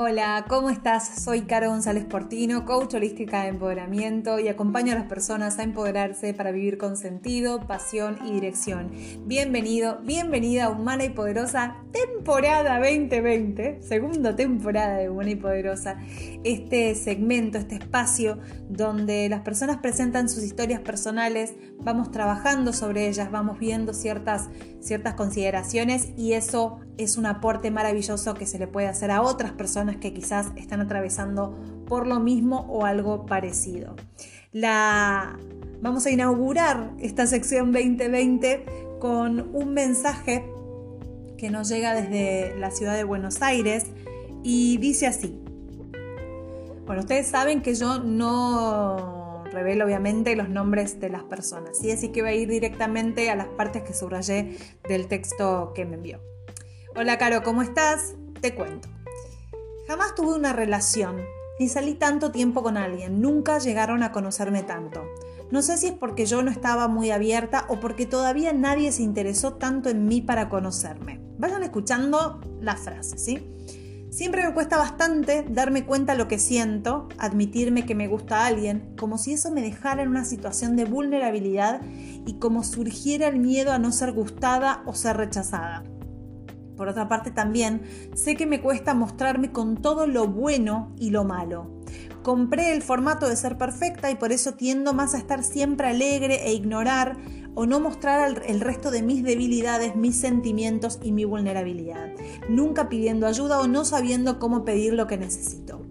Hola, ¿cómo estás? Soy Caro González Portino, coach holística de empoderamiento y acompaño a las personas a empoderarse para vivir con sentido, pasión y dirección. Bienvenido, bienvenida a Humana y Poderosa temporada 2020, segunda temporada de Humana y Poderosa. Este segmento, este espacio donde las personas presentan sus historias personales, vamos trabajando sobre ellas, vamos viendo ciertas, ciertas consideraciones y eso es un aporte maravilloso que se le puede hacer a otras personas que quizás están atravesando por lo mismo o algo parecido. La... Vamos a inaugurar esta sección 2020 con un mensaje que nos llega desde la ciudad de Buenos Aires y dice así. Bueno, ustedes saben que yo no revelo obviamente los nombres de las personas, ¿sí? así que voy a ir directamente a las partes que subrayé del texto que me envió. Hola Caro, ¿cómo estás? Te cuento. Jamás tuve una relación, ni salí tanto tiempo con alguien, nunca llegaron a conocerme tanto. No sé si es porque yo no estaba muy abierta o porque todavía nadie se interesó tanto en mí para conocerme. Vayan escuchando la frase, ¿sí? Siempre me cuesta bastante darme cuenta lo que siento, admitirme que me gusta a alguien, como si eso me dejara en una situación de vulnerabilidad y como surgiera el miedo a no ser gustada o ser rechazada. Por otra parte también sé que me cuesta mostrarme con todo lo bueno y lo malo. Compré el formato de ser perfecta y por eso tiendo más a estar siempre alegre e ignorar o no mostrar el resto de mis debilidades, mis sentimientos y mi vulnerabilidad, nunca pidiendo ayuda o no sabiendo cómo pedir lo que necesito.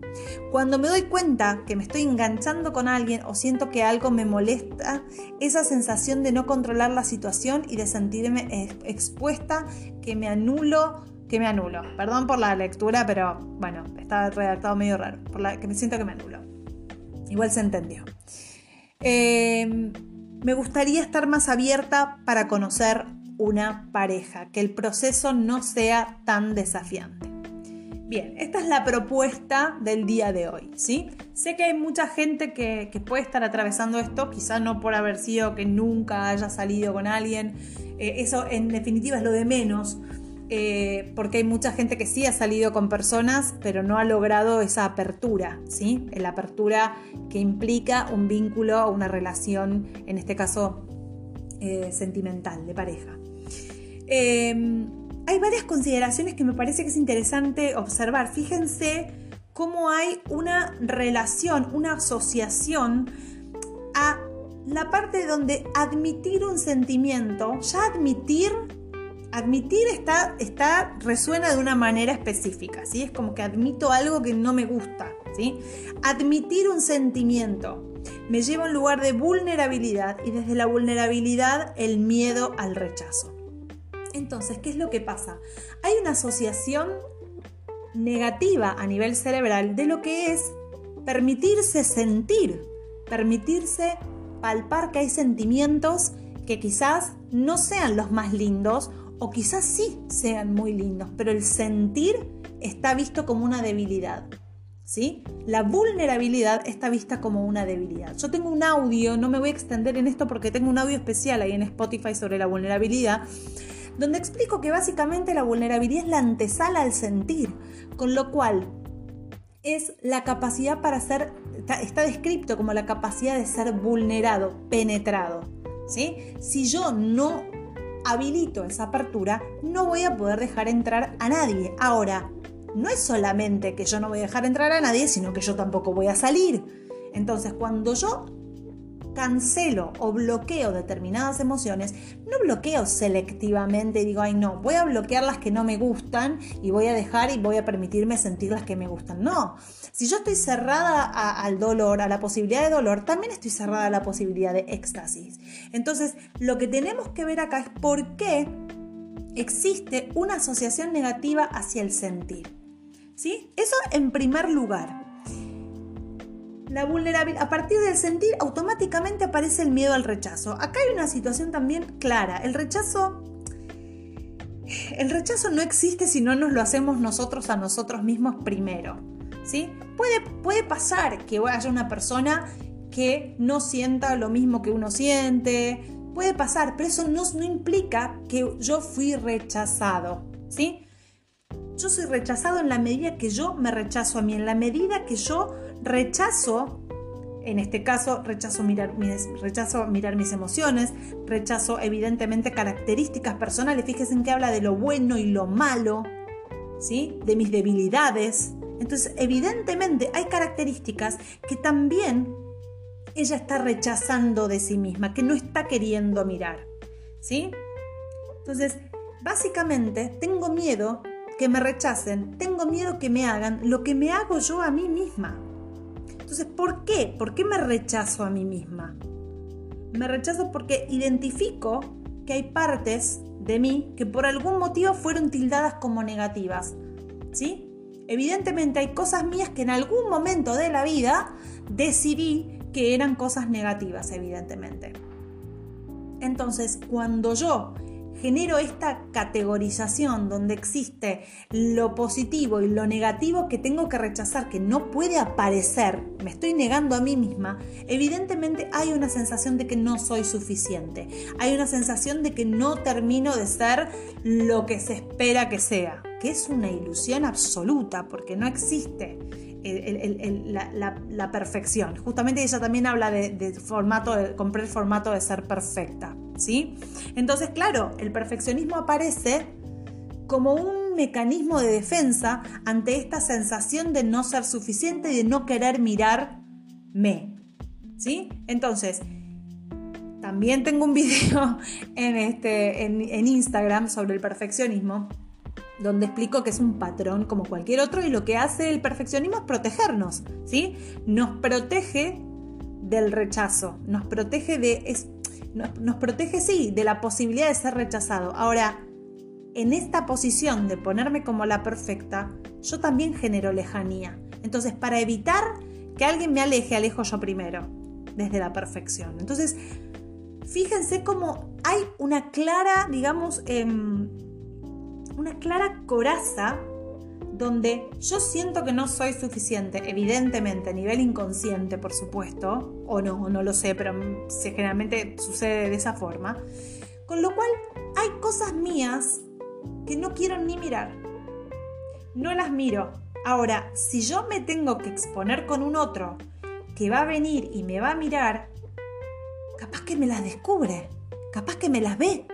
Cuando me doy cuenta que me estoy enganchando con alguien o siento que algo me molesta, esa sensación de no controlar la situación y de sentirme expuesta, que me anulo, que me anulo. Perdón por la lectura, pero bueno, está redactado medio raro, por la que me siento que me anulo. Igual se entendió. Em, me gustaría estar más abierta para conocer una pareja, que el proceso no sea tan desafiante. Bien, esta es la propuesta del día de hoy, ¿sí? Sé que hay mucha gente que, puede estar atravesando esto, quizá no por haber sido que nunca haya salido con alguien, eh, eso en definitiva es lo de menos, eh, porque hay mucha gente que sí ha salido con personas, pero no ha logrado esa apertura, ¿sí? La apertura que implica un vínculo o una relación, en este caso eh, sentimental, de pareja. Hay varias consideraciones que me parece que es interesante observar. Fíjense cómo hay una relación, una asociación a la parte donde admitir un sentimiento, ya admitir, admitir está, está, resuena de una manera específica, ¿sí? Es como que admito algo que no me gusta, ¿sí? Admitir un sentimiento me lleva a un lugar de vulnerabilidad y desde la vulnerabilidad el miedo al rechazo. Entonces, ¿qué es lo que pasa? Hay una asociación negativa a nivel cerebral de lo que es permitirse sentir, permitirse palpar que hay sentimientos que quizás no sean los más lindos o quizás sí sean muy lindos, pero el sentir está visto como una debilidad. ¿Sí? La vulnerabilidad está vista como una debilidad. Yo tengo un audio, no me voy a extender en esto porque tengo un audio especial ahí en Spotify sobre la vulnerabilidad, donde explico que básicamente la vulnerabilidad es la antesala al sentir, con lo cual es la capacidad para ser, está, descrito como la capacidad de ser vulnerado, penetrado. ¿sí? Si yo no habilito esa apertura, no voy a poder dejar entrar a nadie. Ahora, no es solamente que yo no voy a dejar entrar a nadie, sino que yo tampoco voy a salir. Entonces, cuando yo cancelo o bloqueo determinadas emociones, no bloqueo selectivamente y digo, ay no, voy a bloquear las que no me gustan y voy a dejar y voy a permitirme sentir las que me gustan. No, si yo estoy cerrada al dolor, a la posibilidad de dolor, también estoy cerrada a la posibilidad de éxtasis. Entonces, lo que tenemos que ver acá es por qué existe una asociación negativa hacia el sentir. ¿Sí? Eso en primer lugar la vulnerabilidad, a partir del sentir automáticamente aparece el miedo al rechazo. Acá hay una situación también clara. El rechazo el rechazo no existe si no nos lo hacemos nosotros a nosotros mismos primero. ¿sí? Puede, puede pasar que haya una persona que no sienta lo mismo que uno siente. Puede pasar, pero eso no, no implica que yo fui rechazado. ¿sí? Yo soy rechazado en la medida que yo me rechazo a mí, en la medida que yo rechazo, en este caso rechazo mirar mis, rechazo mirar mis emociones, rechazo evidentemente características personales, fíjense en que habla de lo bueno y lo malo, ¿sí? de mis debilidades. Entonces, evidentemente hay características que también ella está rechazando de sí misma, que no está queriendo mirar. ¿Sí? Entonces, básicamente tengo miedo que me rechacen, tengo miedo que me hagan lo que me hago yo a mí misma. Entonces, ¿por qué? ¿Por qué me rechazo a mí misma? Me rechazo porque identifico que hay partes de mí que por algún motivo fueron tildadas como negativas. ¿Sí? Evidentemente hay cosas mías que en algún momento de la vida decidí que eran cosas negativas, evidentemente. Entonces, cuando yo genero esta categorización donde existe lo positivo y lo negativo que tengo que rechazar, que no puede aparecer, me estoy negando a mí misma, evidentemente hay una sensación de que no soy suficiente, hay una sensación de que no termino de ser lo que se espera que sea, que es una ilusión absoluta porque no existe la, perfección. Justamente ella también habla de, formato, de comprar el formato de ser perfecta, ¿sí? Entonces, claro, el perfeccionismo aparece como un mecanismo de defensa ante esta sensación de no ser suficiente y de no querer mirarme, ¿sí? Entonces, también tengo un video en, este, en Instagram sobre el perfeccionismo donde explico que es un patrón como cualquier otro y lo que hace el perfeccionismo es protegernos, ¿sí? Nos protege del rechazo, nos protege de nos, protege sí de la posibilidad de ser rechazado. Ahora, en esta posición de ponerme como la perfecta, yo también genero lejanía. Entonces, para evitar que alguien me aleje, alejo yo primero, desde la perfección. Entonces, fíjense cómo hay una clara, digamos, em, una clara coraza donde yo siento que no soy suficiente, evidentemente a nivel inconsciente, por supuesto, o no, no lo sé, pero generalmente sucede de esa forma, con lo cual hay cosas mías que no quiero ni mirar, no las miro. Ahora, si yo me tengo que exponer con un otro que va a venir y me va a mirar, capaz que me las descubre, capaz que me las ve.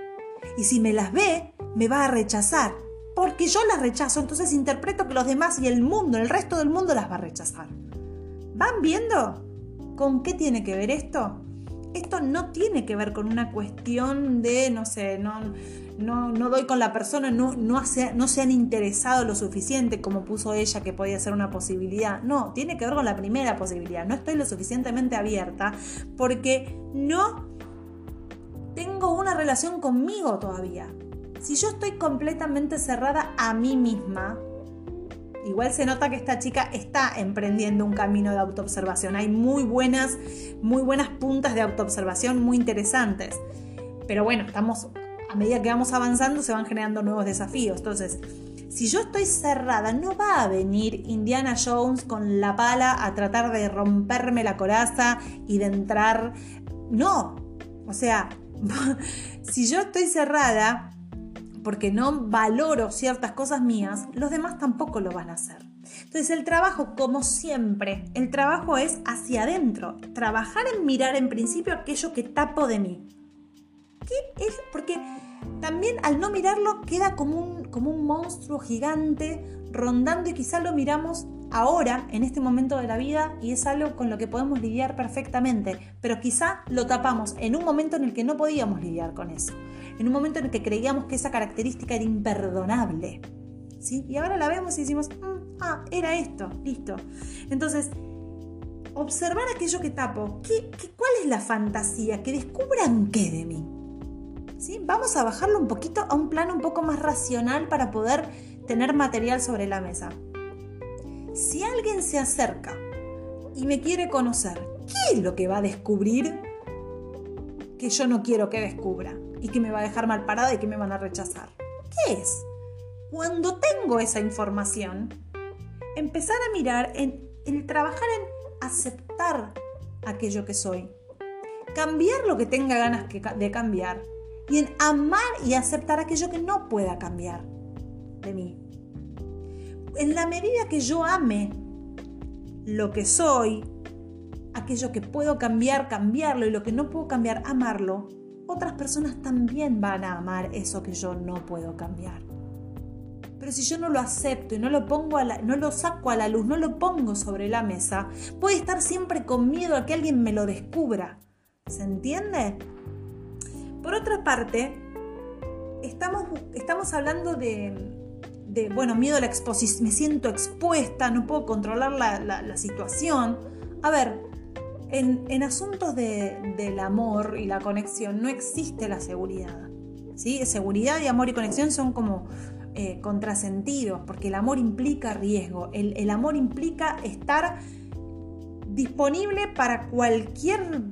Y si me las ve, me va a rechazar. Porque yo las rechazo, entonces interpreto que los demás y el mundo, el resto del mundo las va a rechazar. ¿Van viendo con qué tiene que ver esto? Esto no tiene que ver con una cuestión de, no sé, no, no, no doy con la persona, no, no, no se han interesado lo suficiente como puso ella que podía ser una posibilidad. No, tiene que ver con la primera posibilidad. No estoy lo suficientemente abierta porque no tengo una relación conmigo todavía. Si yo estoy completamente cerrada a mí misma, igual se nota que esta chica está emprendiendo un camino de autoobservación. Hay muy buenas, muy buenas puntas de autoobservación muy interesantes. Pero bueno, estamos a medida que vamos avanzando se van generando nuevos desafíos. Entonces, si yo estoy cerrada, no va a venir Indiana Jones con la pala a tratar de romperme la coraza y de entrar. No. O sea, si yo estoy cerrada, porque no valoro ciertas cosas mías, los demás tampoco lo van a hacer. Entonces el trabajo, como siempre, el trabajo es hacia adentro, trabajar en mirar en principio aquello que tapo de mí. ¿Qué es? Porque también al no mirarlo queda como un, como un monstruo gigante rondando y quizá lo miramos ahora, en este momento de la vida, y es algo con lo que podemos lidiar perfectamente, pero quizá lo tapamos en un momento en el que no podíamos lidiar con eso en un momento en el que creíamos que esa característica era imperdonable. ¿sí? Y ahora la vemos y decimos, mm, ah, era esto, listo. Entonces, observar aquello que tapo, ¿qué, cuál es la fantasía? Que descubran qué de mí. ¿Sí? Vamos a bajarlo un poquito a un plano un poco más racional para poder tener material sobre la mesa. Si alguien se acerca y me quiere conocer, ¿qué es lo que va a descubrir que yo no quiero que descubra? Y que me va a dejar mal parada y que me van a rechazar. ¿Qué es? Cuando tengo esa información, empezar a mirar en el trabajar en aceptar aquello que soy, cambiar lo que tenga ganas de cambiar y en amar y aceptar aquello que no pueda cambiar de mí. en la medida que yo ame lo que soy, aquello que puedo cambiar, cambiarlo y lo que no puedo cambiar, amarlo, otras personas también van a amar eso que yo no puedo cambiar. Pero si yo no lo acepto y no lo pongo a no lo saco a la luz, no lo pongo sobre la mesa, a estar siempre con miedo a que alguien me lo descubra. ¿Se entiende? Por otra parte, estamos, estamos hablando de, bueno, miedo a la exposición, me siento expuesta, no puedo controlar la, situación. A ver, en, asuntos del amor y la conexión no existe la seguridad. ¿sí? Seguridad y amor y conexión son como eh, contrasentidos, porque el amor implica riesgo, el, el amor implica estar disponible para cualquier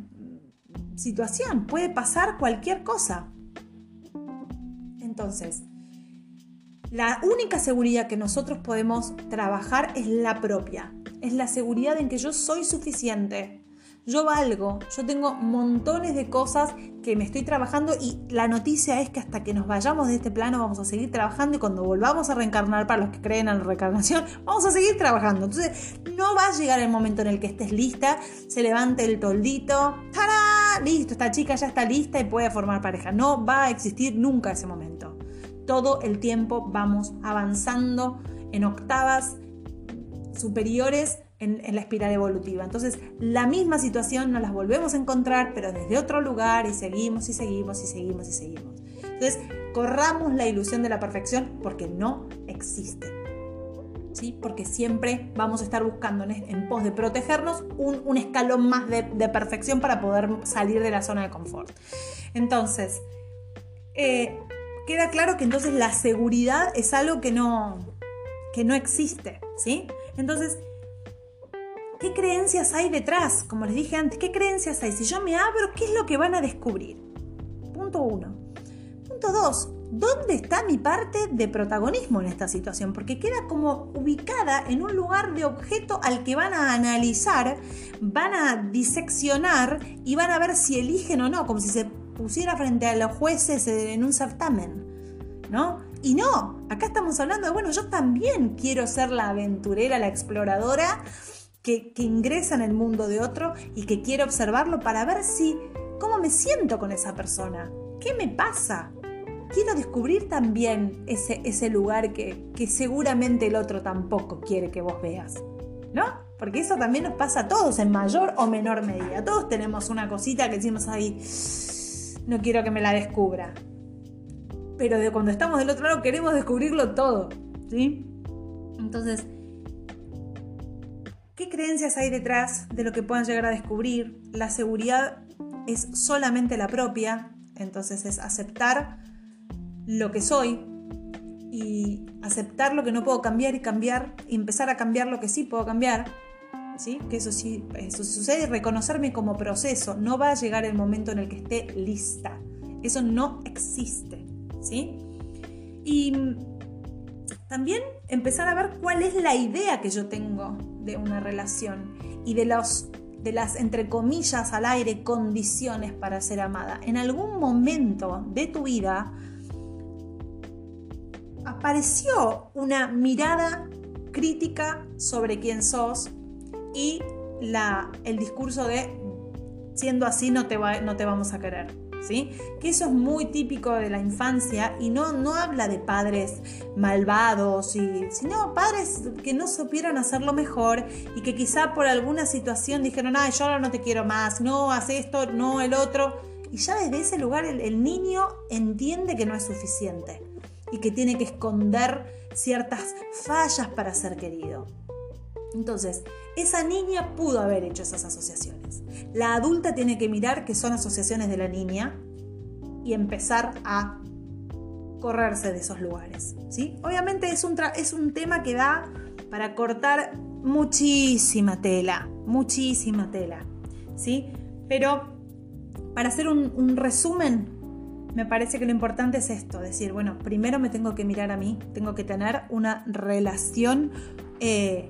situación, puede pasar cualquier cosa. Entonces, la única seguridad que nosotros podemos trabajar es la propia. Es la seguridad en que yo soy suficiente. Yo valgo, yo tengo montones de cosas que me estoy trabajando y la noticia es que hasta que nos vayamos de este plano vamos a seguir trabajando y cuando volvamos a reencarnar, para los que creen en la reencarnación, vamos a seguir trabajando. Entonces no va a llegar el momento en el que estés lista, se levante el toldito, ¡tará! Listo, esta chica ya está lista y puede formar pareja. No va a existir nunca ese momento todo el tiempo vamos avanzando en octavas superiores en, la espiral evolutiva. Entonces, la misma situación nos las volvemos a encontrar, pero desde otro lugar y seguimos y seguimos y seguimos y seguimos. Entonces, corramos la ilusión de la perfección porque no existe. ¿Sí? Porque siempre vamos a estar buscando en, pos de protegernos un, escalón más de, perfección para poder salir de la zona de confort. Entonces, eh, queda claro que entonces la seguridad es algo que no, que no existe, ¿sí? Entonces, ¿qué creencias hay detrás? Como les dije antes, ¿qué creencias hay? Si yo me abro, ¿qué es lo que van a descubrir? Punto uno. Punto dos, ¿dónde está mi parte de protagonismo en esta situación? Porque queda como ubicada en un lugar de objeto al que van a analizar, van a diseccionar y van a ver si eligen o no, como si se pusiera frente a los jueces en un certamen, ¿no? Y no, acá estamos hablando de, bueno, yo también quiero ser la aventurera, la exploradora que, ingresa en el mundo de otro y que quiero observarlo para ver si, cómo me siento con esa persona, qué me pasa. Quiero descubrir también ese, ese lugar que, que seguramente el otro tampoco quiere que vos veas, ¿no? Porque eso también nos pasa a todos en mayor o menor medida. Todos tenemos una cosita que decimos ahí, no quiero que me la descubra. Pero de cuando estamos del otro lado queremos descubrirlo todo, ¿sí? Entonces, ¿qué creencias hay detrás de lo que puedan llegar a descubrir? La seguridad es solamente la propia, entonces es aceptar lo que soy y aceptar lo que no puedo cambiar y cambiar y empezar a cambiar lo que sí puedo cambiar que eso sí, eso sucede, reconocerme como proceso, no va a llegar el momento en el que esté lista, eso no existe, ¿sí? Y también empezar a ver cuál es la idea que yo tengo de una relación y de los de las entre comillas al aire condiciones para ser amada. En algún momento de tu vida apareció una mirada crítica sobre quién sos, y la, el discurso de siendo así no te, va, no te vamos a querer. ¿Sí? Que eso es muy típico de la infancia y no, no habla de padres malvados, y, sino padres que no supieron hacerlo mejor y que quizá por alguna situación dijeron, ay, yo ahora no te quiero más, no, haz esto, no, el otro. Y ya desde ese lugar el niño entiende que no es suficiente y que tiene que esconder ciertas fallas para ser querido. Entonces, esa niña pudo haber hecho esas asociaciones. La adulta tiene que mirar que son asociaciones de la niña y empezar a correrse de esos lugares. ¿sí? Obviamente es un, es un tema que da para cortar muchísima tela, muchísima tela. ¿sí? Pero para hacer un, resumen, me parece que lo importante es esto, decir, bueno, primero me tengo que mirar a mí, tengo que tener una relación eh,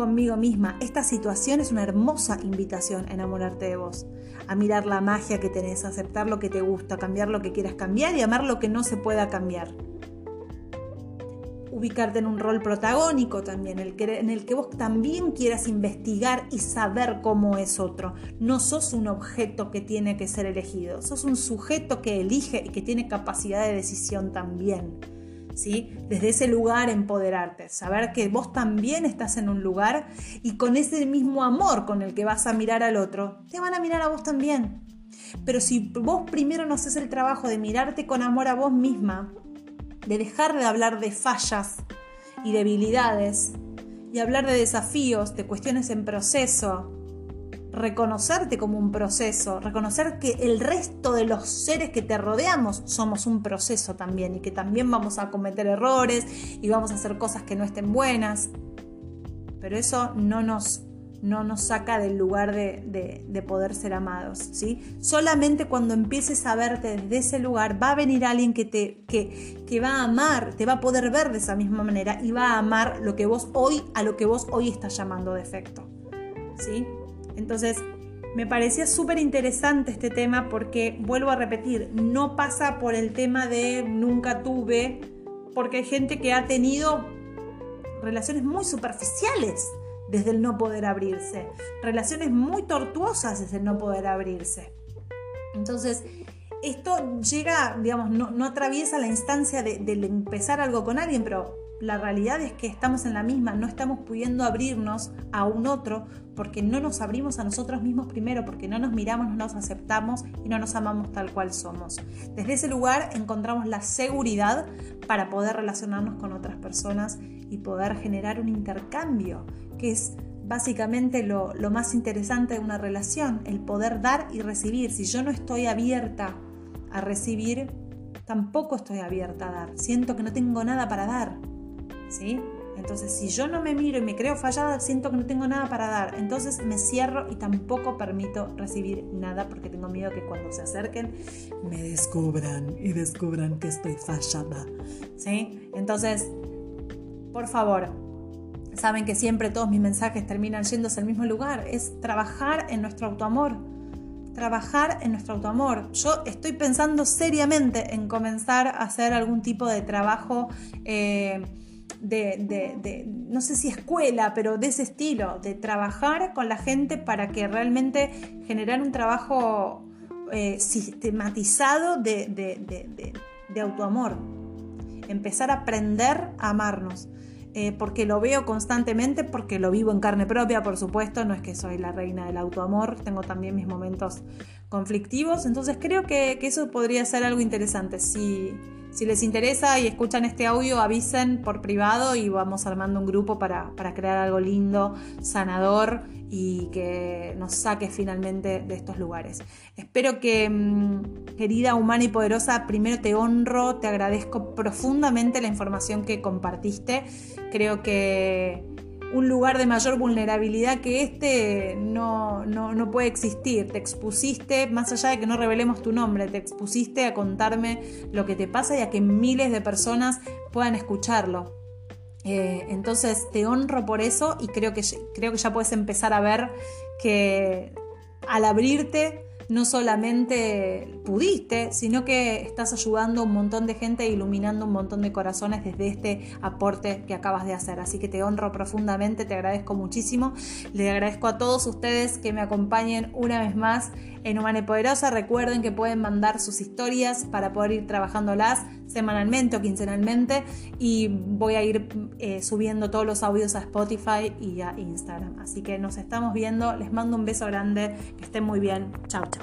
conmigo misma. Esta situación es una hermosa invitación a enamorarte de vos, a mirar la magia que tenés, a aceptar lo que te gusta, a cambiar lo que quieras cambiar y amar lo que no se pueda cambiar. ubicarte en un rol protagónico también, en el que vos también quieras investigar y saber cómo es otro. No sos un objeto que tiene que ser elegido, sos un sujeto que elige y que tiene capacidad de decisión también. Desde ese lugar empoderarte, saber que vos también estás en un lugar y con ese mismo amor con el que vas a mirar al otro, te van a mirar a vos también. Pero si vos primero no haces el trabajo de mirarte con amor a vos misma, de dejar de hablar de fallas y debilidades y hablar de desafíos, de cuestiones en proceso, reconocerte como un proceso, reconocer que el resto de los seres que te rodeamos somos un proceso también y que también vamos a cometer errores y vamos a hacer cosas que no estén buenas. Pero eso no nos no nos saca del lugar de, poder ser amados. ¿sí? Solamente cuando empieces a verte desde ese lugar va a venir alguien que, te, que, que va a amar, te va a poder ver de esa misma manera y va a amar lo que vos hoy, a lo que vos hoy estás llamando defecto. ¿sí? Entonces, me parecía súper interesante este tema porque, vuelvo a repetir, no pasa por el tema de nunca tuve, porque hay gente que ha tenido relaciones muy superficiales desde el no poder abrirse, relaciones muy tortuosas desde el no poder abrirse. Entonces, esto llega, digamos, no, atraviesa la instancia de, empezar algo con alguien, pero la realidad es que estamos en la misma, no estamos pudiendo abrirnos a un otro porque no nos abrimos a nosotros mismos primero, porque no nos miramos, no nos aceptamos y no nos amamos tal cual somos. Desde ese lugar encontramos la seguridad para poder relacionarnos con otras personas y poder generar un intercambio que es básicamente lo, más interesante de una relación, el poder dar y recibir. Si yo no estoy abierta a recibir, tampoco estoy abierta a dar. Siento que no tengo nada para dar. ¿Sí? Entonces, si yo no me miro y me creo fallada, siento que no tengo nada para dar. Entonces me cierro y tampoco permito recibir nada porque tengo miedo que cuando se acerquen me descubran y descubran que estoy fallada. Entonces, por favor, Saben que siempre todos mis mensajes terminan yéndose al mismo lugar. Es trabajar en nuestro autoamor. Trabajar en nuestro autoamor. Yo estoy pensando seriamente en comenzar a hacer algún tipo de trabajo eh, de, no sé si escuela, pero de ese estilo, de trabajar con la gente para que realmente generar un trabajo eh, sistematizado de, de autoamor. Empezar a aprender a amarnos. Eh, porque lo veo constantemente, porque lo vivo en carne propia, por supuesto, no es que soy la reina del autoamor, tengo también mis momentos conflictivos, entonces creo que, eso podría ser algo interesante. Si, si les interesa y escuchan este audio, avisen por privado y vamos armando un grupo para, crear algo lindo, sanador y que nos saque finalmente de estos lugares. Espero que, mm, querida, humana y poderosa, primero te honro, te agradezco profundamente la información que compartiste. Creo que un lugar de mayor vulnerabilidad que este no, no, puede existir. Te expusiste, más allá de que no revelemos tu nombre, te expusiste a contarme lo que te pasa y a que miles de personas puedan escucharlo. Eh, entonces te honro por eso y creo que, creo que ya puedes empezar a ver que al abrirte no solamente pudiste, sino que estás ayudando a un montón de gente e iluminando un montón de corazones desde este aporte que acabas de hacer. Así que te honro profundamente, te agradezco muchísimo. Le agradezco a todos ustedes que me acompañen una vez más en Humana y Poderosa. Recuerden que pueden mandar sus historias para poder ir trabajándolas semanalmente o quincenalmente y voy a ir eh, subiendo todos los audios a Spotify y a Instagram. Así que nos estamos viendo, les mando un beso grande, que estén muy bien, chao chao.